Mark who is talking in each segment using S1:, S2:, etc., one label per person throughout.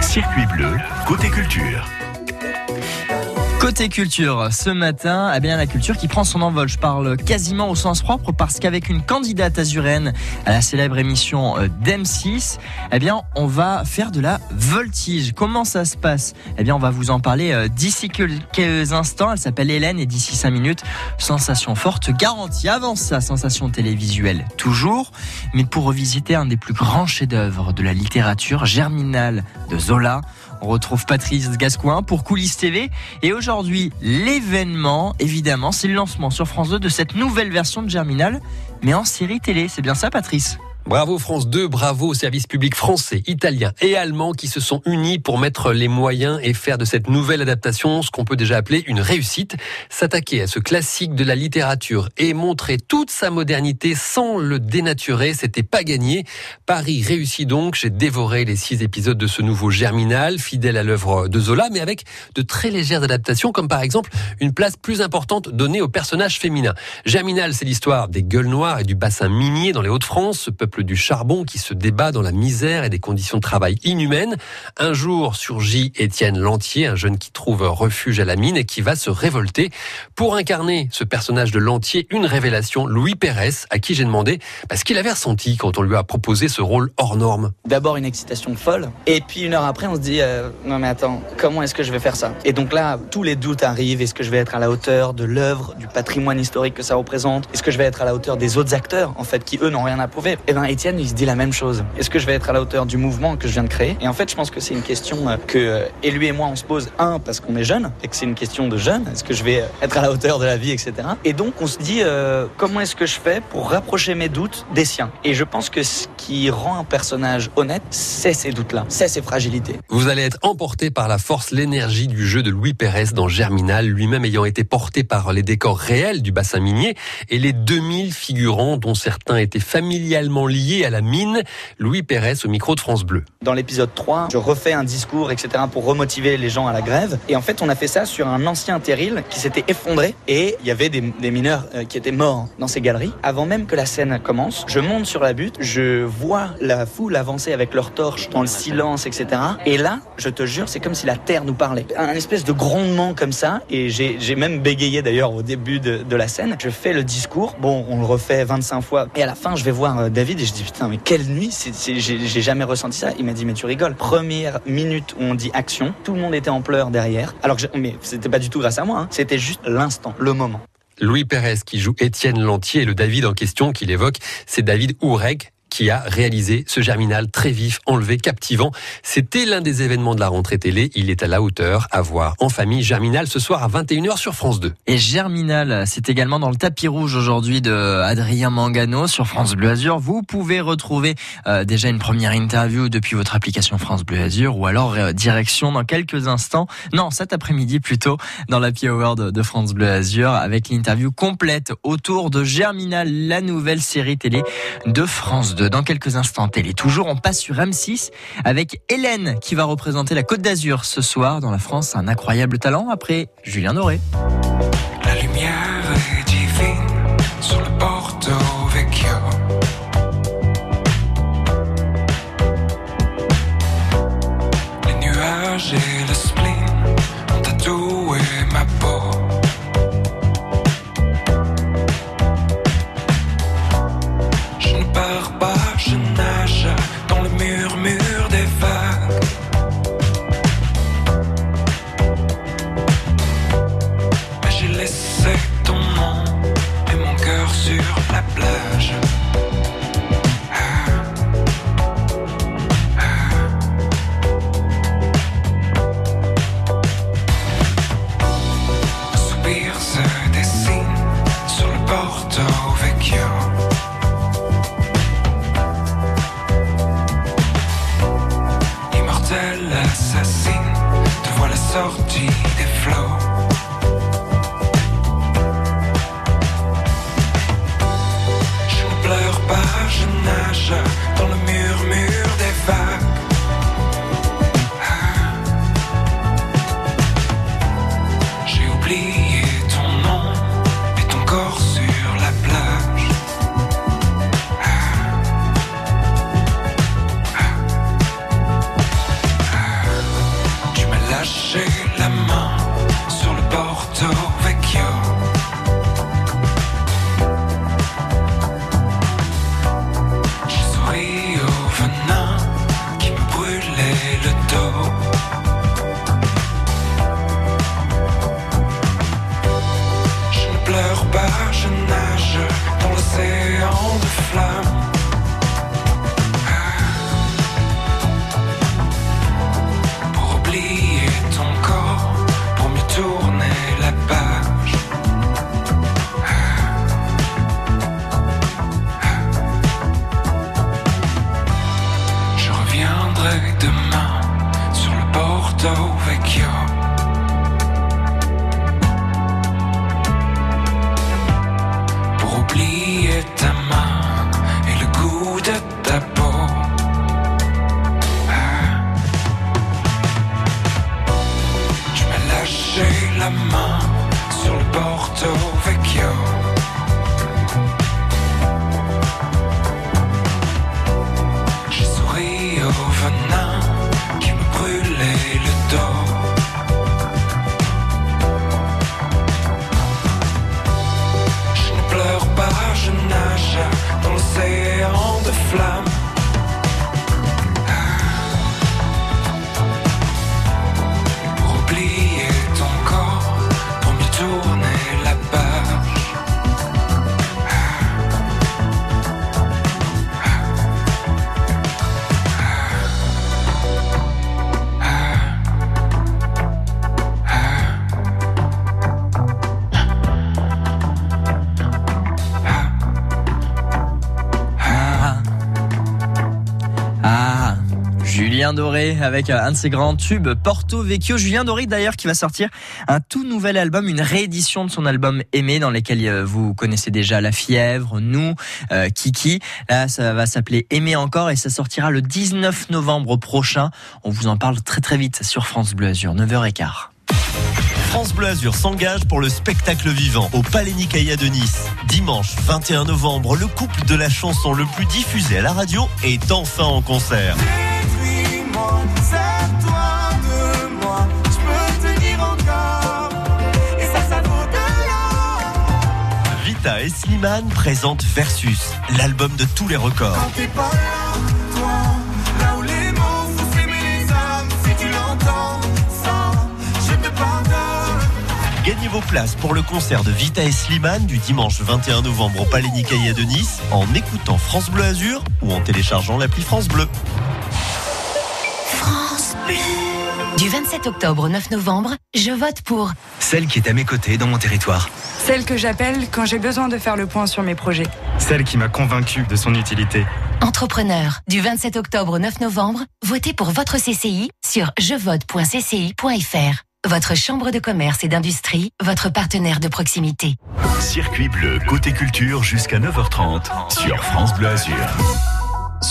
S1: Circuit bleu, côté culture.
S2: Côté culture, ce matin, eh bien la culture qui prend son envol. Je parle quasiment au sens propre parce qu'avec une candidate azuréenne à la célèbre émission euh, d'M6, eh bien on va faire de la voltige. Comment ça se passe? Eh bien on va vous en parler euh, d'ici quelques instants. Elle s'appelle Hélène et d'ici 5 minutes, sensation forte garantie. Avant ça, sensation télévisuelle toujours, mais pour revisiter un des plus grands chefs-d'œuvre de la littérature, Germinal de Zola. On retrouve Patrice Gascoin pour Coulisses TV. Et aujourd'hui, l'événement, évidemment, c'est le lancement sur France 2 de cette nouvelle version de Germinal, mais en série télé. C'est bien ça, Patrice?
S3: Bravo France 2, bravo aux services publics français, italiens et allemands qui se sont unis pour mettre les moyens et faire de cette nouvelle adaptation ce qu'on peut déjà appeler une réussite. S'attaquer à ce classique de la littérature et montrer toute sa modernité sans le dénaturer, c'était pas gagné. Paris réussit donc, j'ai dévoré les six épisodes de ce nouveau Germinal, fidèle à l'œuvre de Zola, mais avec de très légères adaptations, comme par exemple une place plus importante donnée aux personnages féminins. Germinal, c'est l'histoire des gueules noires et du bassin minier dans les Hauts-de-France, ce peuple du charbon qui se débat dans la misère et des conditions de travail inhumaines. Un jour surgit Étienne Lantier, un jeune qui trouve refuge à la mine et qui va se révolter. Pour incarner ce personnage de Lantier, une révélation, Louis Pérez, à qui j'ai demandé bah, ce qu'il avait ressenti quand on lui a proposé ce rôle hors norme.
S4: D'abord une excitation folle, et puis une heure après on se dit euh, non mais attends, comment est-ce que je vais faire ça? Et donc là, tous les doutes arrivent. Est-ce que je vais être à la hauteur de l'œuvre, du patrimoine historique que ça représente? Est-ce que je vais être à la hauteur des autres acteurs en fait qui eux n'ont rien à prouver? Eh ben Étienne, il se dit la même chose. Est-ce que je vais être à la hauteur du mouvement que je viens de créer? Et en fait, je pense que c'est une question euh, que euh, et lui et moi on se pose un parce qu'on est jeune et que c'est une question de jeune. Est-ce que je vais être à la hauteur de la vie, etc. Et donc on se dit euh, comment est-ce que je fais pour rapprocher mes doutes des siens? Et je pense que ce qui rend un personnage honnête, c'est ces doutes-là, c'est ces fragilités.
S3: Vous allez être emporté par la force, l'énergie du jeu de Louis Pérez dans Germinal, lui-même ayant été porté par les décors réels du bassin minier et les 2000 figurants dont certains étaient familialement liés à la mine. Louis Pérez au micro de France Bleu.
S4: Dans l'épisode 3, je refais un discours, etc. pour remotiver les gens à la grève. Et en fait, on a fait ça sur un ancien terril qui s'était effondré et il y avait des, mineurs euh, qui étaient morts dans ces galeries. Avant même que la scène commence, je monte sur la butte, je vois la foule avancer avec leurs torches dans le silence, etc. Et là, je te jure, c'est comme si la terre nous parlait. Un espèce de grondement comme ça. Et j'ai même bégayé d'ailleurs au début de, de la scène. Je fais le discours. Bon, on le refait 25 fois. Et à la fin, je vais voir euh, David je dis putain, mais quelle nuit J'ai jamais ressenti ça. Il m'a dit mais tu rigoles. Première minute où on dit action, tout le monde était en pleurs derrière. Alors que je, mais c'était pas du tout grâce à moi. Hein. C'était juste l'instant, le moment.
S3: Louis Pérez qui joue Étienne Lantier et le David en question qu'il évoque, c'est David Oureg qui a réalisé ce germinal très vif, enlevé, captivant. C'était l'un des événements de la rentrée télé. Il est à la hauteur à voir en famille Germinal ce soir à 21h sur France 2.
S2: Et Germinal, c'est également dans le tapis rouge aujourd'hui de Adrien Mangano sur France Bleu Azur. Vous pouvez retrouver euh, déjà une première interview depuis votre application France Bleu Azur ou alors euh, direction dans quelques instants, non cet après-midi plutôt, dans l'Happy Hour de, de France Bleu Azur avec l'interview complète autour de Germinal, la nouvelle série télé de France 2 dans quelques instants télé. Toujours, on passe sur M6 avec Hélène qui va représenter la Côte d'Azur ce soir dans la France. Un incroyable talent après Julien Doré.
S5: La lumière assassine, te voilà sorti des flots.
S2: Avec un de ses grands tubes Porto Vecchio. Julien Doré d'ailleurs qui va sortir un tout nouvel album, une réédition de son album Aimé dans lequel euh, vous connaissez déjà La Fièvre, Nous, euh, Kiki. Là ça va s'appeler Aimer encore et ça sortira le 19 novembre prochain. On vous en parle très très vite sur France Bleu Azur, 9h15.
S1: France Bleu Azur s'engage pour le spectacle vivant au Palais Nicaïa de Nice. Dimanche 21 novembre, le couple de la chanson le plus diffusé à la radio est enfin en concert. Vita et Slimane présentent Versus, l'album de tous les records.
S6: Quand t'es pas là, toi, là où les mots font s'aimer les hommes, si tu l'entends, ça, je te pardonne.
S1: Gagnez vos places pour le concert de Vita et Slimane du dimanche 21 novembre au Palais Nicaïa de Nice en écoutant France Bleu Azur ou en téléchargeant l'appli France Bleu.
S7: Du 27 octobre au 9 novembre, je vote pour
S8: Celle qui est à mes côtés dans mon territoire.
S9: Celle que j'appelle quand j'ai besoin de faire le point sur mes projets.
S10: Celle qui m'a convaincu de son utilité.
S7: Entrepreneur. Du 27 octobre au 9 novembre, votez pour votre CCI sur jevote.cci.fr. Votre chambre de commerce et d'industrie, votre partenaire de proximité.
S1: Circuit bleu côté culture jusqu'à 9h30 sur France Bleu Azur.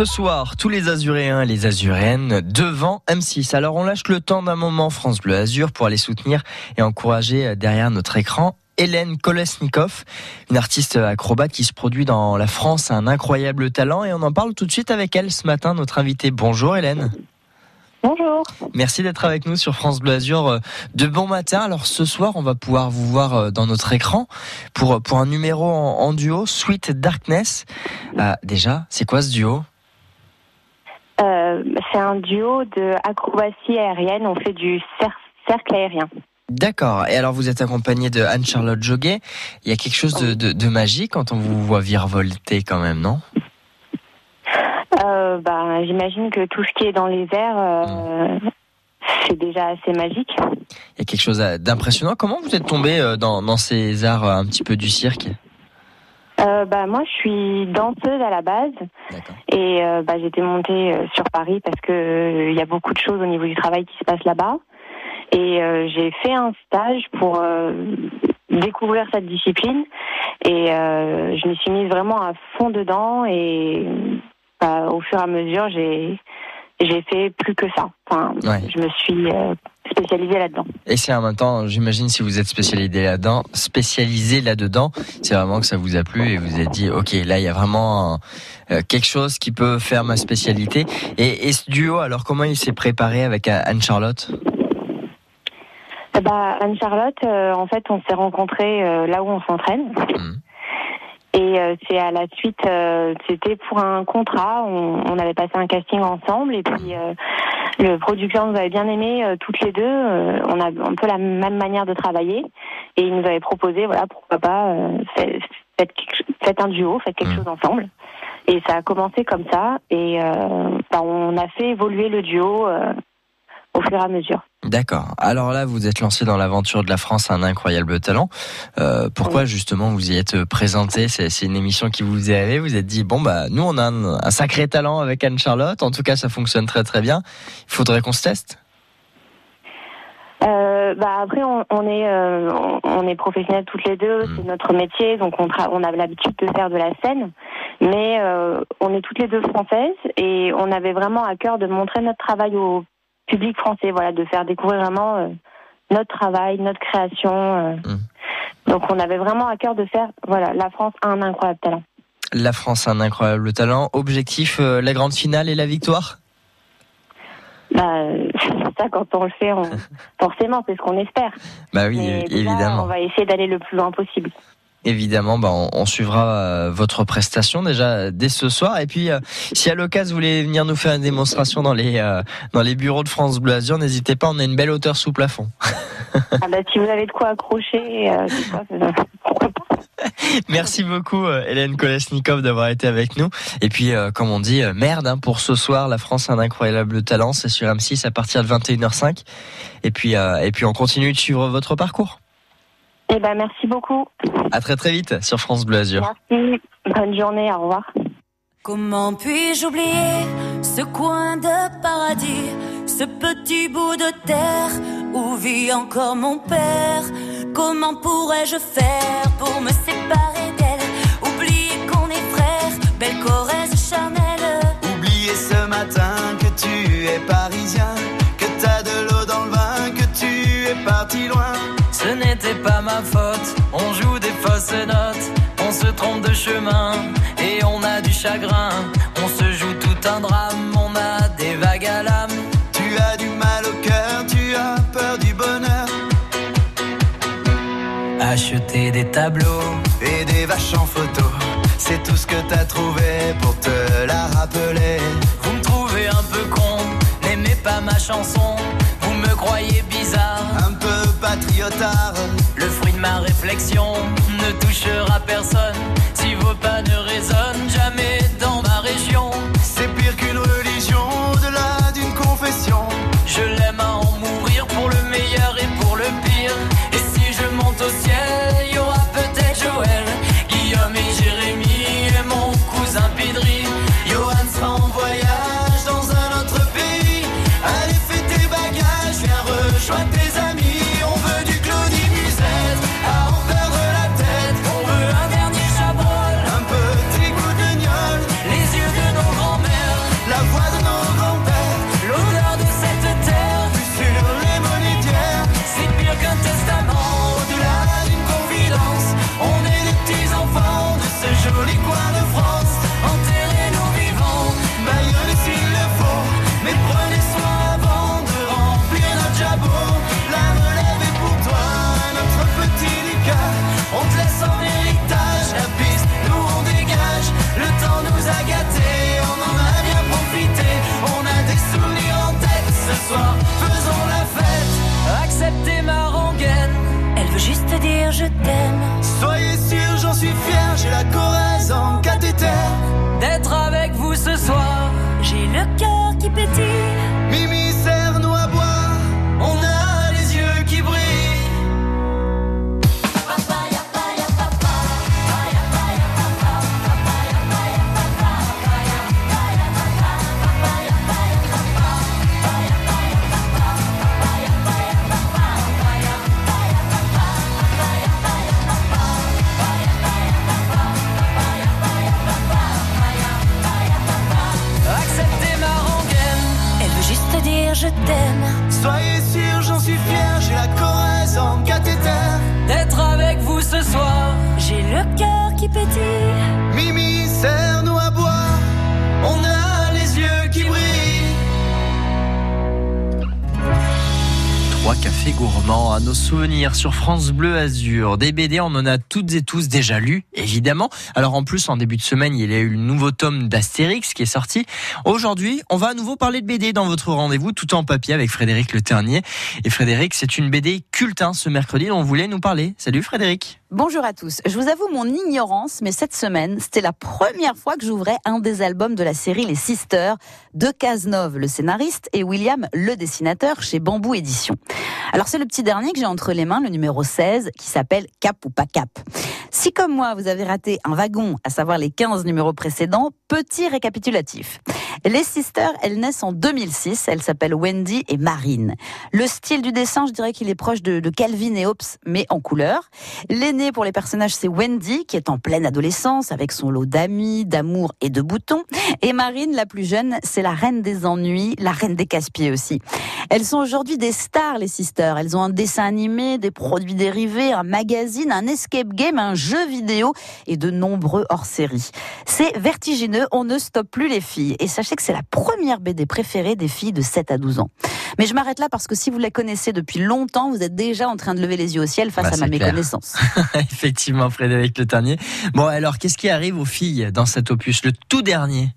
S2: Ce soir, tous les Azuréens et les Azuréennes devant M6. Alors on lâche le temps d'un moment France Bleu Azur pour aller soutenir et encourager derrière notre écran Hélène Kolesnikov, une artiste acrobate qui se produit dans la France, a un incroyable talent et on en parle tout de suite avec elle ce matin, notre invitée. Bonjour Hélène.
S11: Bonjour.
S2: Merci d'être avec nous sur France Bleu Azur euh, de bon matin. Alors ce soir, on va pouvoir vous voir euh, dans notre écran pour, pour un numéro en, en duo, Sweet Darkness. Euh, déjà, c'est quoi ce duo?
S11: Euh, c'est un duo de acrobatie aérienne. On fait du cer- cercle aérien.
S2: D'accord. Et alors, vous êtes accompagné de Anne-Charlotte Joguet. Il y a quelque chose de, de, de magique quand on vous voit virevolter quand même, non?
S11: Euh, bah, J'imagine que tout ce qui est dans les airs, euh, c'est déjà assez magique.
S2: Il y a quelque chose d'impressionnant. Comment vous êtes tombé dans, dans ces arts un petit peu du cirque?
S11: Euh, bah, moi, je suis danseuse à la base. Et euh, bah, j'étais montée euh, sur Paris parce que euh, il y a beaucoup de choses au niveau du travail qui se passe là-bas. Et euh, j'ai fait un stage pour euh, découvrir cette discipline. Et euh, je m'y suis mise vraiment à fond dedans. Et bah, au fur et à mesure, j'ai j'ai fait plus que ça. Enfin,
S2: Ouais.
S11: je me suis spécialisée là-dedans.
S2: Et c'est en même temps, j'imagine, si vous êtes spécialisé là-dedans, spécialisé là-dedans, c'est vraiment que ça vous a plu et vous êtes dit, ok, là, il y a vraiment euh, quelque chose qui peut faire ma spécialité. Et, et ce duo, alors comment il s'est préparé avec euh, Anne-Charlotte?
S11: Bah, Anne-Charlotte, euh, en fait, on s'est rencontrés euh, là où on s'entraîne. Et euh, c'est à la suite, euh, c'était pour un contrat, on, on avait passé un casting ensemble. Et puis euh, le producteur nous avait bien aimé euh, toutes les deux, euh, on a un peu la même manière de travailler. Et il nous avait proposé, voilà, pourquoi pas, euh, fait- faites, cho- faites un duo, faites quelque chose ensemble. Et ça a commencé comme ça. Et euh, bah, on a fait évoluer le duo euh, au fur et à mesure.
S2: D'accord. Alors là, vous êtes lancé dans l'aventure de la France, un incroyable talent. Euh, pourquoi justement vous y êtes présenté? C'est une émission qui vous est allée. Vous êtes dit bon bah nous on a un, un sacré talent avec Anne Charlotte. En tout cas, ça fonctionne très très bien. Il faudrait qu'on se teste.
S11: Euh, bah après on, on est euh, on- on est professionnels toutes les deux, c'est notre métier, donc on, a l'habitude de faire de la scène, mais euh, on est toutes les deux françaises et on avait vraiment à cœur de montrer notre travail au public français, voilà, de faire découvrir vraiment euh, notre travail, notre création. euh. Donc on avait vraiment à cœur de faire, voilà, la France a un incroyable talent.
S2: La France a un incroyable talent. Objectif euh, la grande finale et la victoire?
S11: Bah, ça quand on le fait, on- forcément c'est ce qu'on espère.
S2: Bah oui,
S11: Mais
S2: évidemment.
S11: On va essayer d'aller le plus loin possible.
S2: Évidemment, bah, on, on suivra euh, votre prestation déjà dès ce soir. Et puis, euh, si à l'occasion vous voulez venir nous faire une démonstration dans les euh, dans les bureaux de France Bleu Azur, n'hésitez pas. On a une belle hauteur sous plafond.
S11: Ah bah, si vous avez de quoi accrocher, euh, pourquoi pas.
S2: Merci beaucoup, Hélène Kolesnikov, d'avoir été avec nous. Et puis, euh, comme on dit, merde hein, pour ce soir. La France a un incroyable talent. C'est sur M6 à partir de 21h05. Et puis, euh, et puis, on continue de suivre votre parcours.
S11: Eh ben, merci beaucoup.
S2: À très très vite sur France Bleu Azur.
S11: Merci. Bonne journée. Au revoir.
S12: Comment puis-je oublier ce coin de paradis, ce petit bout de terre où vit encore mon père? Comment pourrais-je faire pour me séparer d'elle? Oublier qu'on est frères, belle Corrèze charnelle
S6: Oublier ce matin que tu es parisien,
S13: chagrin. On se joue tout un drame, on a des vagues à l'âme.
S6: Tu as du mal au cœur, tu as peur du bonheur.
S13: Acheter des tableaux
S6: et des vaches en photo, c'est tout ce que t'as trouvé pour te la rappeler.
S13: Vous me trouvez un peu con, n'aimez pas ma chanson, vous me croyez bizarre,
S6: un peu patriotard.
S13: Le fruit de ma réflexion ne touchera personne pas ne résonnent jamais le
S12: cœur qui pétille
S6: a les yeux qui brillent.
S2: 3 cafés gourmands à nos souvenirs sur France Bleu Azur. Des BD, on en a toutes et tous déjà lus, évidemment. Alors en plus, en début de semaine, il y a eu le nouveau tome d'Astérix qui est sorti. Aujourd'hui, on va à nouveau parler de BD dans votre rendez-vous tout en papier avec Frédéric Le Ternier. Et Frédéric, c'est une BD culte hein, ce mercredi dont on voulait nous parler. Salut Frédéric.
S14: Bonjour à tous. Je vous avoue mon ignorance, mais cette semaine, c'était la première fois que j'ouvrais un des albums de la série Les Sisters de Cazenove, le scénariste, et William, le dessinateur, chez Bambou Éditions. Alors c'est le petit dernier que j'ai entre les mains, le numéro 16, qui s'appelle Cap ou pas Cap. Si comme moi, vous avez raté un wagon, à savoir les 15 numéros précédents, petit récapitulatif. Les Sisters, elles naissent en 2006, elles s'appellent Wendy et Marine. Le style du dessin, je dirais qu'il est proche de, de Calvin et Hobbes, mais en couleur. Pour les personnages, c'est Wendy, qui est en pleine adolescence, avec son lot d'amis, d'amour et de boutons. Et Marine, la plus jeune, c'est la reine des ennuis, la reine des casse-pieds aussi. Elles sont aujourd'hui des stars, les Sisters. Elles ont un dessin animé, des produits dérivés, un magazine, un escape game, un jeu vidéo et de nombreux hors-série. C'est vertigineux, on ne stoppe plus les filles. Et sachez que c'est la première BD préférée des filles de 7 à 12 ans. Mais je m'arrête là parce que si vous la connaissez depuis longtemps, vous êtes déjà en train de lever les yeux au ciel face
S2: Bah,
S14: à ma
S2: clair.
S14: méconnaissance.
S2: Effectivement, Frédéric Le Ternier. Bon, alors, qu'est-ce qui arrive aux filles dans cet opus, le tout dernier?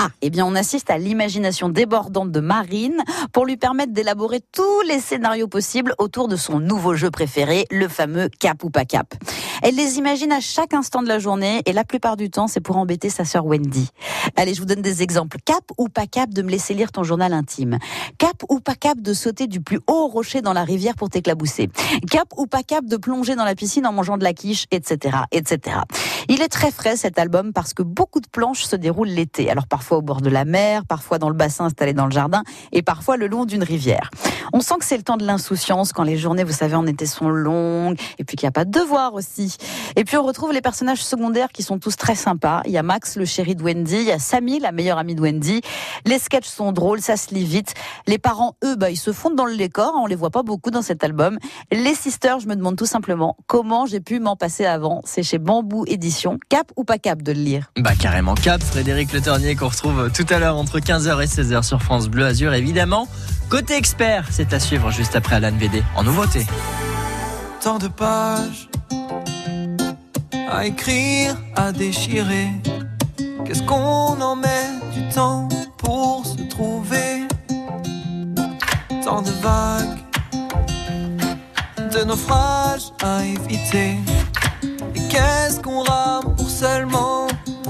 S14: Ah, eh bien, on assiste à l'imagination débordante de Marine pour lui permettre d'élaborer tous les scénarios possibles autour de son nouveau jeu préféré, le fameux cap ou pas cap. Elle les imagine à chaque instant de la journée et la plupart du temps, c'est pour embêter sa sœur Wendy. Allez, je vous donne des exemples. Cap ou pas cap de me laisser lire ton journal intime? Cap ou pas cap de sauter du plus haut rocher dans la rivière pour t'éclabousser? Cap ou pas cap de plonger dans la piscine en mangeant de la quiche, etc., etc. Il est très frais cet album parce que beaucoup de planches se déroulent l'été. Alors parfois au bord de la mer, parfois dans le bassin installé dans le jardin et parfois le long d'une rivière. On sent que c'est le temps de l'insouciance quand les journées, vous savez, en été sont longues et puis qu'il n'y a pas de devoir aussi. Et puis on retrouve les personnages secondaires qui sont tous très sympas. Il y a Max, le chéri de Wendy, il y a Samy, la meilleure amie de Wendy. Les sketchs sont drôles, ça se lit vite. Les parents, eux, bah, ils se fondent dans le décor. On les voit pas beaucoup dans cet album. Les sisters, je me demande tout simplement comment j'ai pu m'en passer avant. C'est chez Bambou Édition. Cap ou pas cap de le lire?
S2: Bah carrément cap, Frédéric Le Ternier qu'on retrouve tout à l'heure entre 15h et 16h sur France Bleu Azur évidemment. Côté expert, c'est à suivre juste après Alan VD en nouveauté.
S6: tant de pages à écrire, à déchirer. Qu'est-ce qu'on en met du temps pour se trouver Tant de vagues, de naufrages à éviter? Et qu'est-ce qu'on rame pour seulement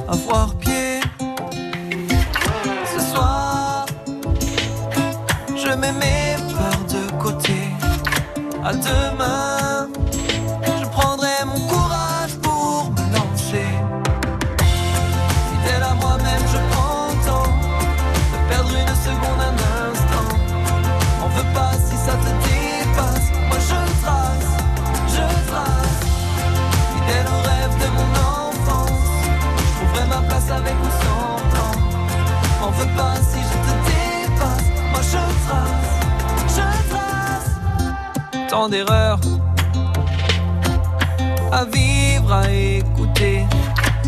S6: avoir pied? Ce soir, je mets mes peurs de côté. À demain, tant d'erreurs à vivre, à écouter.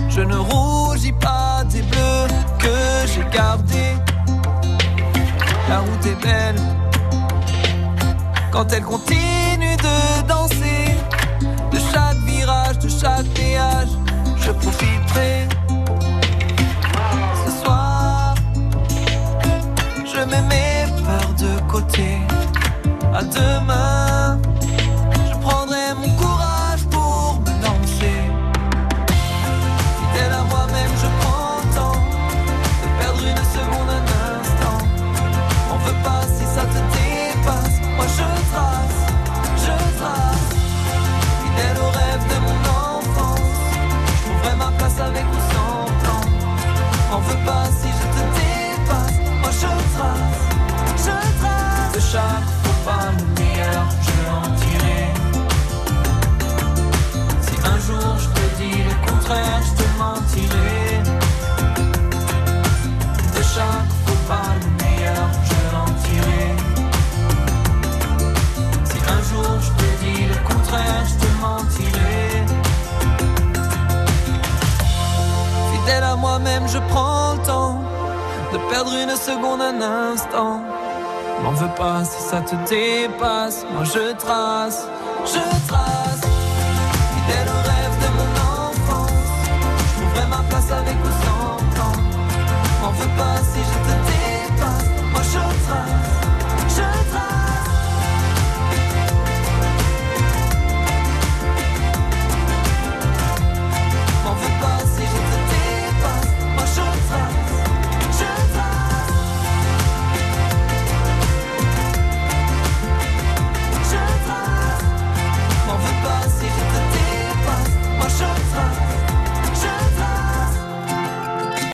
S6: Je ne rougis pas des bleus que j'ai gardés. La route est belle quand elle continue de danser. De chaque virage, de chaque péage, je profiterai. Ce soir, je mets mes peurs de côté. À demain, moi-même, je prends le temps de perdre une seconde, un instant. M'en veux pas si ça te dépasse. Moi je trace, je trace.